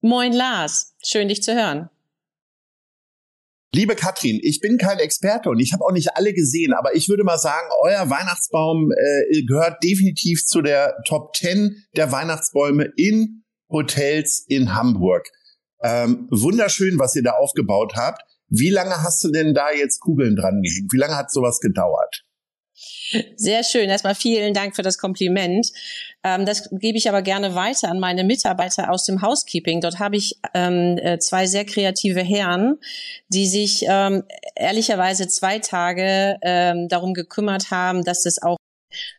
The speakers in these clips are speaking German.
Moin Lars, schön dich zu hören. Liebe Katrin, ich bin kein Experte und ich habe auch nicht alle gesehen, aber ich würde mal sagen, euer Weihnachtsbaum äh, gehört definitiv zu der Top 10 der Weihnachtsbäume in Hotels in Hamburg. Ähm, wunderschön, was ihr da aufgebaut habt. Wie lange hast du denn da jetzt Kugeln dran gehängt? Wie lange hat sowas gedauert? Sehr schön. Erstmal vielen Dank für das Kompliment. Ähm, das gebe ich aber gerne weiter an meine Mitarbeiter aus dem Housekeeping. Dort habe ich ähm, äh, zwei sehr kreative Herren, die sich ähm, ehrlicherweise zwei Tage darum gekümmert haben, dass es auch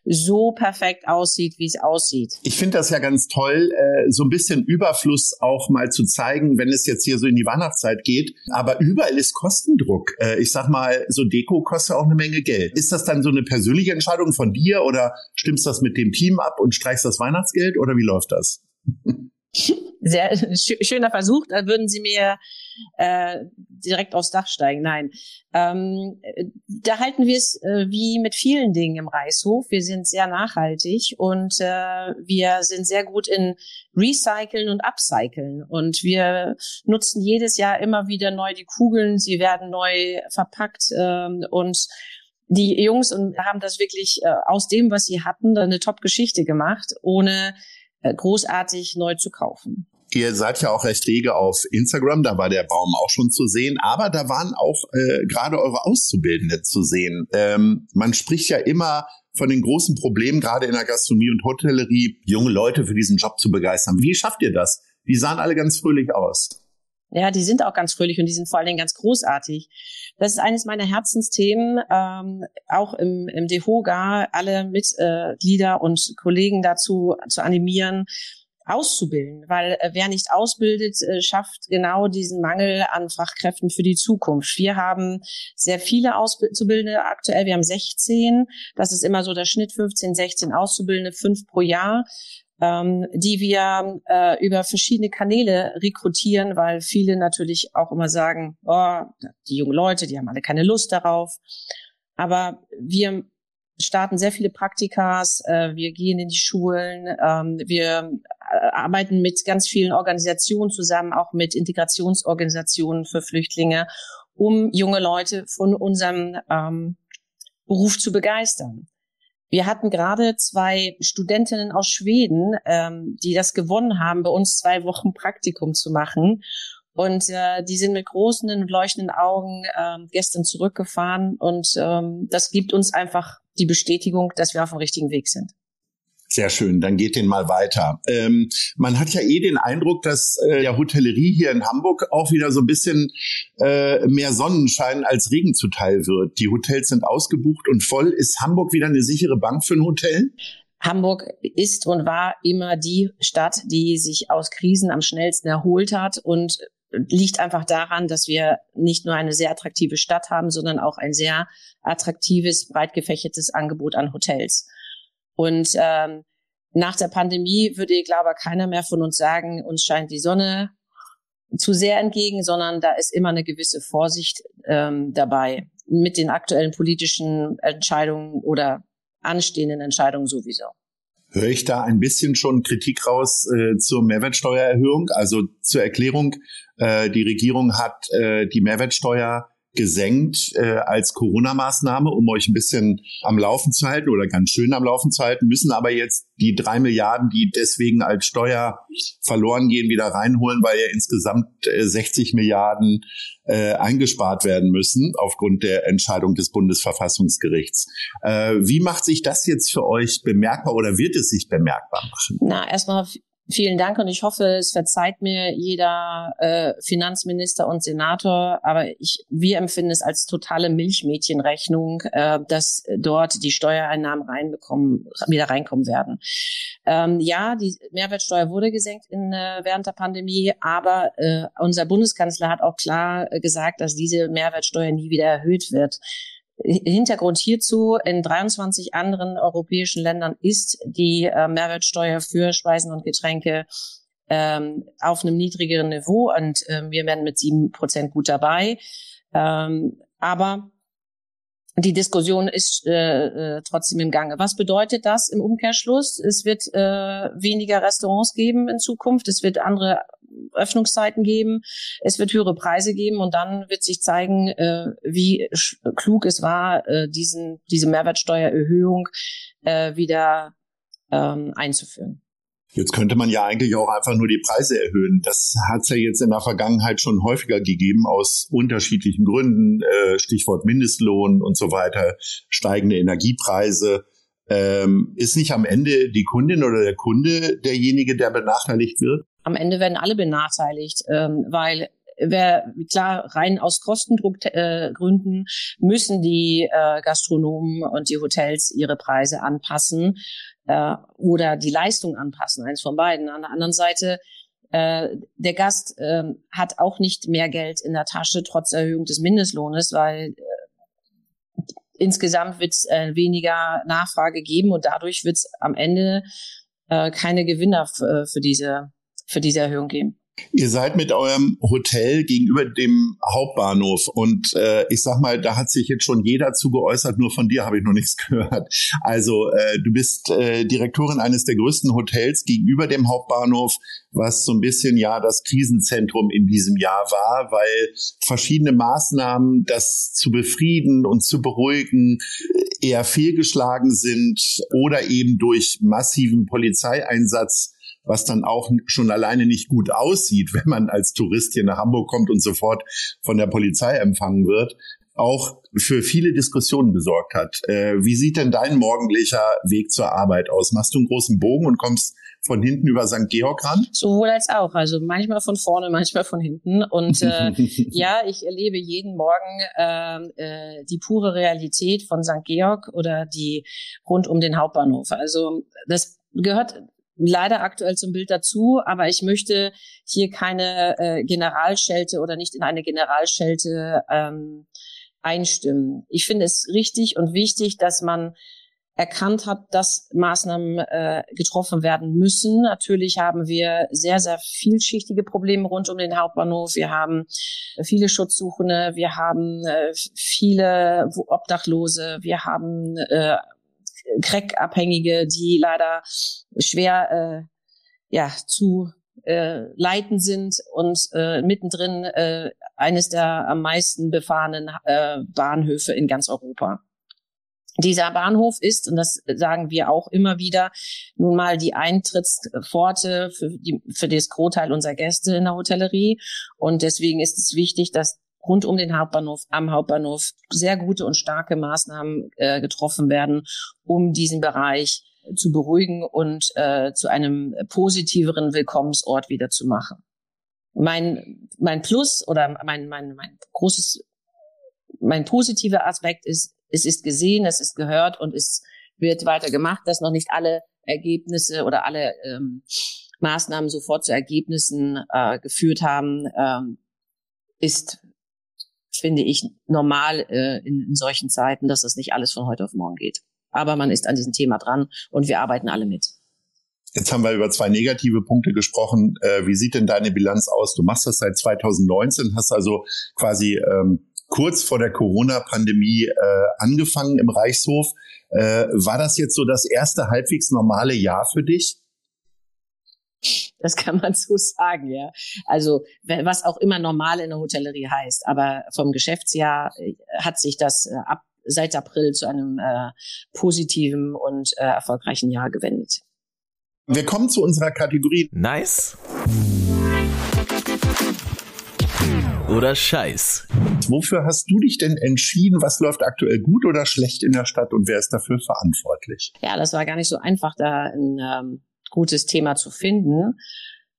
so perfekt aussieht, wie es aussieht. Ich finde das ja ganz toll, äh, so ein bisschen Überfluss auch mal zu zeigen, wenn es jetzt hier so in die Weihnachtszeit geht. Aber überall ist Kostendruck. Äh, ich sag mal, so Deko kostet auch eine Menge Geld. Ist das dann so eine persönliche Entscheidung von dir oder stimmst das mit dem Team ab und streichst das Weihnachtsgeld oder wie läuft das? Sehr schöner Versuch. Da würden Sie mir äh, direkt aufs Dach steigen. Nein, ähm, da halten wir es äh, wie mit vielen Dingen im Reichshof. Wir sind sehr nachhaltig und äh, wir sind sehr gut in Recyceln und Upcyclen. Und wir nutzen jedes Jahr immer wieder neu die Kugeln. Sie werden neu verpackt ähm, und die Jungs haben das wirklich äh, aus dem, was sie hatten, eine Top-Geschichte gemacht, ohne großartig neu zu kaufen. Ihr seid ja auch recht rege auf Instagram, da war der Baum auch schon zu sehen, aber da waren auch äh, gerade eure Auszubildende zu sehen. Ähm, man spricht ja immer von den großen Problemen, gerade in der Gastronomie und Hotellerie, junge Leute für diesen Job zu begeistern. Wie schafft ihr das? Die sahen alle ganz fröhlich aus. Ja, die sind auch ganz fröhlich und die sind vor allen Dingen ganz großartig. Das ist eines meiner Herzensthemen, ähm, auch im, im DEHOGA alle Mitglieder und Kollegen dazu zu animieren, auszubilden, weil äh, wer nicht ausbildet, äh, schafft genau diesen Mangel an Fachkräften für die Zukunft. Wir haben sehr viele Auszubildende aktuell, wir haben 16, das ist immer so der Schnitt 15, 16 Auszubildende, fünf pro Jahr ähm, die wir äh, über verschiedene Kanäle rekrutieren, weil viele natürlich auch immer sagen, oh, die jungen Leute, die haben alle keine Lust darauf. Aber wir starten sehr viele Praktikas, äh, wir gehen in die Schulen, ähm, wir äh, arbeiten mit ganz vielen Organisationen zusammen, auch mit Integrationsorganisationen für Flüchtlinge, um junge Leute von unserem ähm, Beruf zu begeistern. Wir hatten gerade zwei Studentinnen aus Schweden, ähm, die das gewonnen haben, bei uns zwei Wochen Praktikum zu machen. Und äh, die sind mit großen und leuchtenden Augen ähm, gestern zurückgefahren. Und ähm, das gibt uns einfach die Bestätigung, dass wir auf dem richtigen Weg sind. Sehr schön, dann geht den mal weiter. Ähm, man hat ja eh den Eindruck, dass äh, der Hotellerie hier in Hamburg auch wieder so ein bisschen äh, mehr Sonnenschein als Regen zuteil wird. Die Hotels sind ausgebucht und voll. Ist Hamburg wieder eine sichere Bank für ein Hotel? Hamburg ist und war immer die Stadt, die sich aus Krisen am schnellsten erholt hat und liegt einfach daran, dass wir nicht nur eine sehr attraktive Stadt haben, sondern auch ein sehr attraktives, breit gefächertes Angebot an Hotels. Und ähm, nach der Pandemie würde, ich glaube, keiner mehr von uns sagen, uns scheint die Sonne zu sehr entgegen, sondern da ist immer eine gewisse Vorsicht ähm, dabei mit den aktuellen politischen Entscheidungen oder anstehenden Entscheidungen sowieso. Höre ich da ein bisschen schon Kritik raus äh, zur Mehrwertsteuererhöhung? Also zur Erklärung, äh, die Regierung hat äh, die Mehrwertsteuer gesenkt äh, als Corona-Maßnahme, um euch ein bisschen am Laufen zu halten oder ganz schön am Laufen zu halten, müssen aber jetzt die drei Milliarden, die deswegen als Steuer verloren gehen, wieder reinholen, weil ja insgesamt äh, 60 Milliarden äh, eingespart werden müssen aufgrund der Entscheidung des Bundesverfassungsgerichts. Äh, wie macht sich das jetzt für euch bemerkbar oder wird es sich bemerkbar machen? Na, erstmal Vielen Dank und ich hoffe, es verzeiht mir jeder äh, Finanzminister und Senator, aber ich, wir empfinden es als totale Milchmädchenrechnung, äh, dass dort die Steuereinnahmen reinbekommen, wieder reinkommen werden. Ähm, ja, die Mehrwertsteuer wurde gesenkt in, äh, während der Pandemie, aber äh, unser Bundeskanzler hat auch klar äh, gesagt, dass diese Mehrwertsteuer nie wieder erhöht wird. Hintergrund hierzu, in 23 anderen europäischen Ländern ist die äh, Mehrwertsteuer für Speisen und Getränke ähm, auf einem niedrigeren Niveau und äh, wir werden mit sieben Prozent gut dabei. Ähm, aber die Diskussion ist äh, äh, trotzdem im Gange. Was bedeutet das im Umkehrschluss? Es wird äh, weniger Restaurants geben in Zukunft. Es wird andere Öffnungszeiten geben, es wird höhere Preise geben und dann wird sich zeigen, äh, wie klug es war, äh, diesen, diese Mehrwertsteuererhöhung äh, wieder ähm, einzuführen. Jetzt könnte man ja eigentlich auch einfach nur die Preise erhöhen. Das hat es ja jetzt in der Vergangenheit schon häufiger gegeben aus unterschiedlichen Gründen, äh, Stichwort Mindestlohn und so weiter, steigende Energiepreise. Ähm, ist nicht am Ende die Kundin oder der Kunde derjenige, der benachteiligt wird? Am Ende werden alle benachteiligt, ähm, weil wer klar rein aus Kostendruckgründen äh, müssen die äh, Gastronomen und die Hotels ihre Preise anpassen äh, oder die Leistung anpassen, eins von beiden. An der anderen Seite äh, der Gast äh, hat auch nicht mehr Geld in der Tasche trotz Erhöhung des Mindestlohnes, weil äh, insgesamt wird es äh, weniger Nachfrage geben und dadurch wird es am Ende äh, keine Gewinner für diese für diese Erhöhung geben. Ihr seid mit eurem Hotel gegenüber dem Hauptbahnhof und äh, ich sag mal, da hat sich jetzt schon jeder zu geäußert, nur von dir habe ich noch nichts gehört. Also äh, du bist äh, Direktorin eines der größten Hotels gegenüber dem Hauptbahnhof, was so ein bisschen ja das Krisenzentrum in diesem Jahr war, weil verschiedene Maßnahmen, das zu befrieden und zu beruhigen, eher fehlgeschlagen sind oder eben durch massiven Polizeieinsatz was dann auch schon alleine nicht gut aussieht, wenn man als Tourist hier nach Hamburg kommt und sofort von der Polizei empfangen wird, auch für viele Diskussionen gesorgt hat. Äh, wie sieht denn dein morgendlicher Weg zur Arbeit aus? Machst du einen großen Bogen und kommst von hinten über St. Georg ran? Sowohl als auch. Also manchmal von vorne, manchmal von hinten. Und äh, ja, ich erlebe jeden Morgen äh, äh, die pure Realität von St. Georg oder die rund um den Hauptbahnhof. Also das gehört leider aktuell zum Bild dazu, aber ich möchte hier keine äh, Generalschelte oder nicht in eine Generalschelte ähm, einstimmen. Ich finde es richtig und wichtig, dass man erkannt hat, dass Maßnahmen äh, getroffen werden müssen. Natürlich haben wir sehr, sehr vielschichtige Probleme rund um den Hauptbahnhof. Wir haben viele Schutzsuchende, wir haben äh, viele Obdachlose, wir haben äh, Crack-Abhängige, die leider schwer äh, ja zu äh, leiten sind und äh, mittendrin äh, eines der am meisten befahrenen äh, Bahnhöfe in ganz Europa. Dieser Bahnhof ist, und das sagen wir auch immer wieder, nun mal die Eintrittspforte für, die, für das Großteil unserer Gäste in der Hotellerie. Und deswegen ist es wichtig, dass rund um den Hauptbahnhof, am Hauptbahnhof sehr gute und starke Maßnahmen äh, getroffen werden, um diesen Bereich zu beruhigen und äh, zu einem positiveren Willkommensort wieder zu machen. Mein, mein Plus oder mein, mein, mein großes, mein positiver Aspekt ist, es ist gesehen, es ist gehört und es wird weiter gemacht, dass noch nicht alle Ergebnisse oder alle ähm, Maßnahmen sofort zu Ergebnissen äh, geführt haben, ähm, ist finde ich normal äh, in, in solchen Zeiten, dass das nicht alles von heute auf morgen geht. Aber man ist an diesem Thema dran und wir arbeiten alle mit. Jetzt haben wir über zwei negative Punkte gesprochen. Äh, wie sieht denn deine Bilanz aus? Du machst das seit 2019, hast also quasi ähm, kurz vor der Corona-Pandemie äh, angefangen im Reichshof. Äh, war das jetzt so das erste halbwegs normale Jahr für dich? Das kann man so sagen, ja. Also was auch immer normal in der Hotellerie heißt, aber vom Geschäftsjahr äh, hat sich das äh, ab seit April zu einem äh, positiven und äh, erfolgreichen Jahr gewendet. Wir kommen zu unserer Kategorie Nice oder Scheiß. Wofür hast du dich denn entschieden? Was läuft aktuell gut oder schlecht in der Stadt und wer ist dafür verantwortlich? Ja, das war gar nicht so einfach, da ein ähm, gutes Thema zu finden.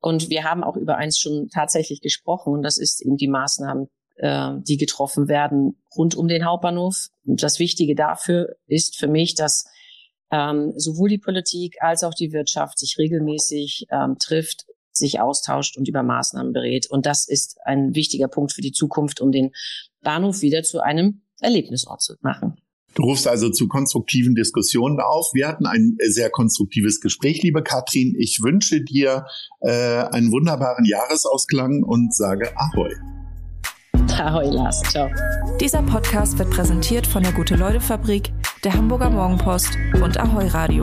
Und wir haben auch über eins schon tatsächlich gesprochen, und das ist eben die Maßnahmen, äh, die getroffen werden rund um den Hauptbahnhof. Und das Wichtige dafür ist für mich, dass ähm, sowohl die Politik als auch die Wirtschaft sich regelmäßig ähm, trifft, sich austauscht und über Maßnahmen berät. Und das ist ein wichtiger Punkt für die Zukunft, um den Bahnhof wieder zu einem Erlebnisort zu machen. Du rufst also zu konstruktiven Diskussionen auf. Wir hatten ein sehr konstruktives Gespräch, liebe Katrin. Ich wünsche dir äh, einen wunderbaren Jahresausklang und sage Ahoi. Ahoi, Lars. Ciao. Dieser Podcast wird präsentiert von der Gute-Leute-Fabrik, der Hamburger Morgenpost und Ahoi Radio.